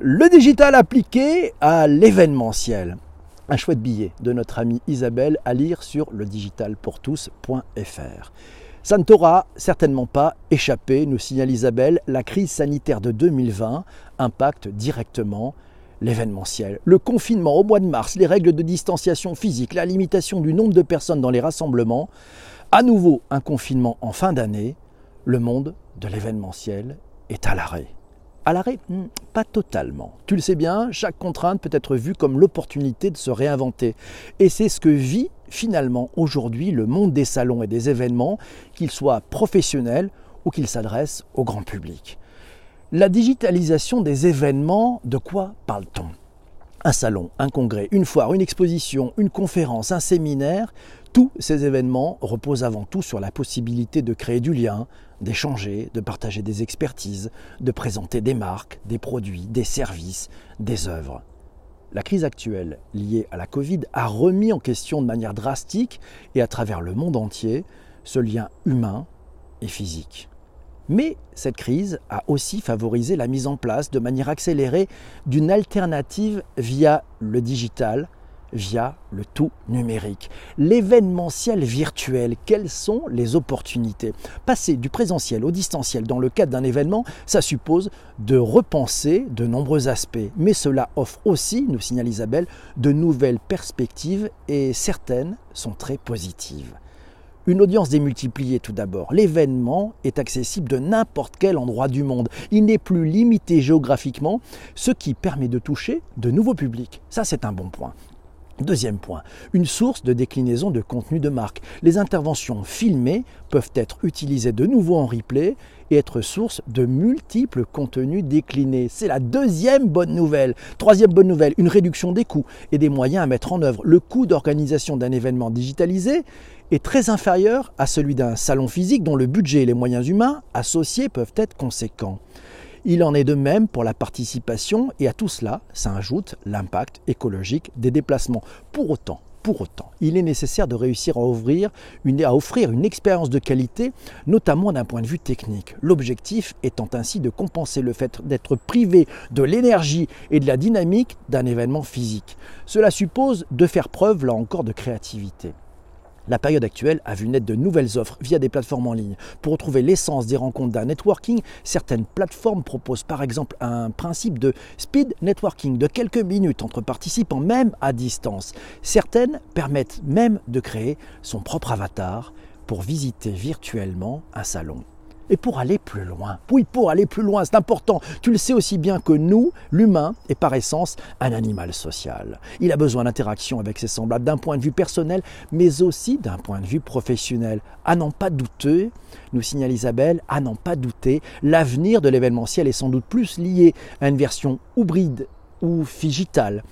Le digital appliqué à l'événementiel. Un chouette billet de notre amie Isabelle à lire sur ledigitalpourtous.fr. Ça ne t'aura certainement pas échappé, nous signale Isabelle, la crise sanitaire de 2020 impacte directement l'événementiel. Le confinement au mois de mars, les règles de distanciation physique, la limitation du nombre de personnes dans les rassemblements, à nouveau un confinement en fin d'année, le monde de l'événementiel est à l'arrêt. À l'arrêt hmm, Pas totalement. Tu le sais bien, chaque contrainte peut être vue comme l'opportunité de se réinventer. Et c'est ce que vit finalement aujourd'hui le monde des salons et des événements, qu'ils soient professionnels ou qu'ils s'adressent au grand public. La digitalisation des événements, de quoi parle-t-on? Un salon, un congrès, une foire, une exposition, une conférence, un séminaire, tous ces événements reposent avant tout sur la possibilité de créer du lien, d'échanger, de partager des expertises, de présenter des marques, des produits, des services, des œuvres. La crise actuelle liée à la Covid a remis en question de manière drastique et à travers le monde entier ce lien humain et physique. Mais cette crise a aussi favorisé la mise en place de manière accélérée d'une alternative via le digital, via le tout numérique. L'événementiel virtuel, quelles sont les opportunités? Passer du présentiel au distanciel dans le cadre d'un événement, ça suppose de repenser de nombreux aspects. Mais cela offre aussi, nous signale Isabelle, de nouvelles perspectives et certaines sont très positives. Une audience démultipliée tout d'abord. L'événement est accessible de n'importe quel endroit du monde. Il n'est plus limité géographiquement, ce qui permet de toucher de nouveaux publics. Ça, c'est un bon point. Deuxième point, une source de déclinaison de contenu de marque. Les interventions filmées peuvent être utilisées de nouveau en replay et être source de multiples contenus déclinés. C'est la deuxième bonne nouvelle. Troisième bonne nouvelle, une réduction des coûts et des moyens à mettre en œuvre. Le coût d'organisation d'un événement digitalisé est très inférieur à celui d'un salon physique dont le budget et les moyens humains associés peuvent être conséquents. Il en est de même pour la participation et à tout cela s'ajoute l'impact écologique des déplacements. Pour autant, pour autant, il est nécessaire de réussir à, ouvrir une, à offrir une expérience de qualité, notamment d'un point de vue technique. L'objectif étant ainsi de compenser le fait d'être privé de l'énergie et de la dynamique d'un événement physique. Cela suppose de faire preuve, là encore, de créativité. La période actuelle a vu naître de nouvelles offres via des plateformes en ligne. Pour retrouver l'essence des rencontres d'un networking, certaines plateformes proposent par exemple un principe de speed networking de quelques minutes entre participants, même à distance. Certaines permettent même de créer son propre avatar pour visiter virtuellement un salon. Et pour aller plus loin, oui, pour aller plus loin, c'est important. Tu le sais aussi bien que nous, l'humain est par essence un animal social. Il a besoin d'interaction avec ses semblables d'un point de vue personnel, mais aussi d'un point de vue professionnel. À n'en pas douter, nous signale Isabelle, à n'en pas douter, l'avenir de l'événementiel est sans doute plus lié à une version hybride ou digitale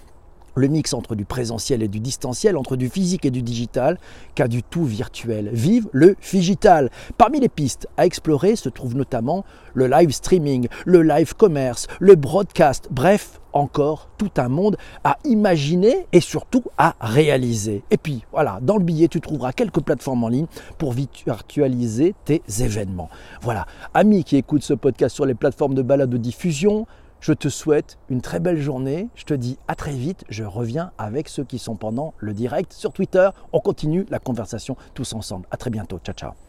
le mix entre du présentiel et du distanciel, entre du physique et du digital, qu'à du tout virtuel. Vive le digital. Parmi les pistes à explorer se trouve notamment le live streaming, le live commerce, le broadcast, bref, encore tout un monde à imaginer et surtout à réaliser. Et puis voilà, dans le billet, tu trouveras quelques plateformes en ligne pour virtualiser tes événements. Voilà, amis qui écoutent ce podcast sur les plateformes de balade de diffusion, je te souhaite une très belle journée. Je te dis à très vite. Je reviens avec ceux qui sont pendant le direct sur Twitter. On continue la conversation tous ensemble. À très bientôt. Ciao, ciao.